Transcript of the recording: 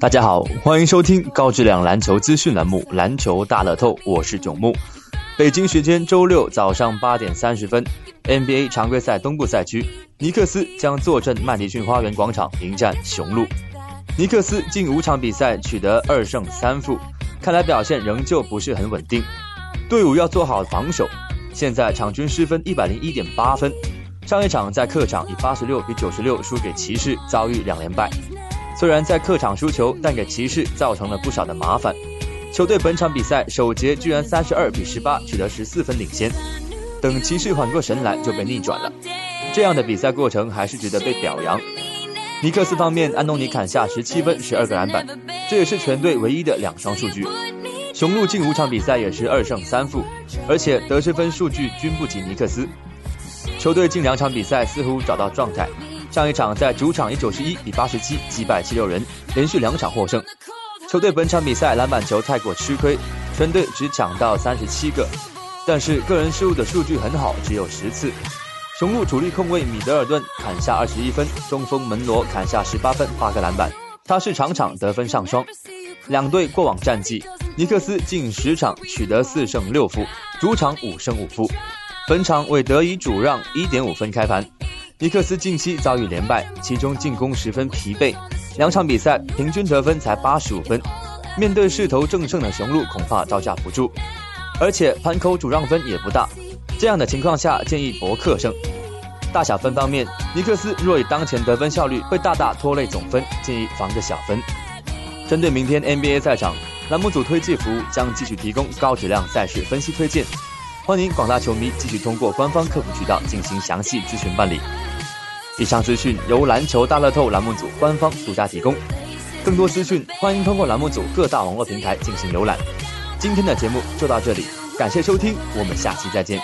大家好，欢迎收听高质量篮球资讯栏目《篮球大乐透》，我是囧木。北京时间周六早上八点三十分，NBA 常规赛东部赛区，尼克斯将坐镇麦迪逊花园广场迎战雄鹿。尼克斯近五场比赛取得二胜三负，看来表现仍旧不是很稳定。队伍要做好防守，现在场均失分一百零一点八分。上一场在客场以八十六比九十六输给骑士，遭遇两连败。虽然在客场输球，但给骑士造成了不少的麻烦。球队本场比赛首节居然三十二比十八取得十四分领先，等骑士缓过神来就被逆转了。这样的比赛过程还是值得被表扬。尼克斯方面，安东尼砍下十七分、十二个篮板，这也是全队唯一的两双数据。雄鹿近五场比赛也是二胜三负，而且得失分数据均不及尼克斯。球队近两场比赛似乎找到状态。上一场在主场以九十一比八十七击败七六人，连续两场获胜。球队本场比赛篮板球太过吃亏，全队只抢到三十七个，但是个人失误的数据很好，只有十次。雄鹿主力控卫米德尔顿砍下二十一分，中锋门罗砍下十八分八个篮板，他是场场得分上双。两队过往战绩，尼克斯近十场取得四胜六负，主场五胜五负，本场为得以主让一点五分开盘。尼克斯近期遭遇连败，其中进攻十分疲惫，两场比赛平均得分才八十五分。面对势头正盛的雄鹿，恐怕招架不住。而且盘口主让分也不大，这样的情况下建议博客胜。大小分方面，尼克斯若以当前得分效率会大大拖累总分，建议防个小分。针对明天 NBA 赛场，栏目组推介服务将继续提供高质量赛事分析推荐，欢迎广大球迷继续通过官方客服渠道进行详细咨询办理。以上资讯由篮球大乐透栏目组官方独家提供，更多资讯欢迎通过栏目组各大网络平台进行浏览。今天的节目就到这里，感谢收听，我们下期再见。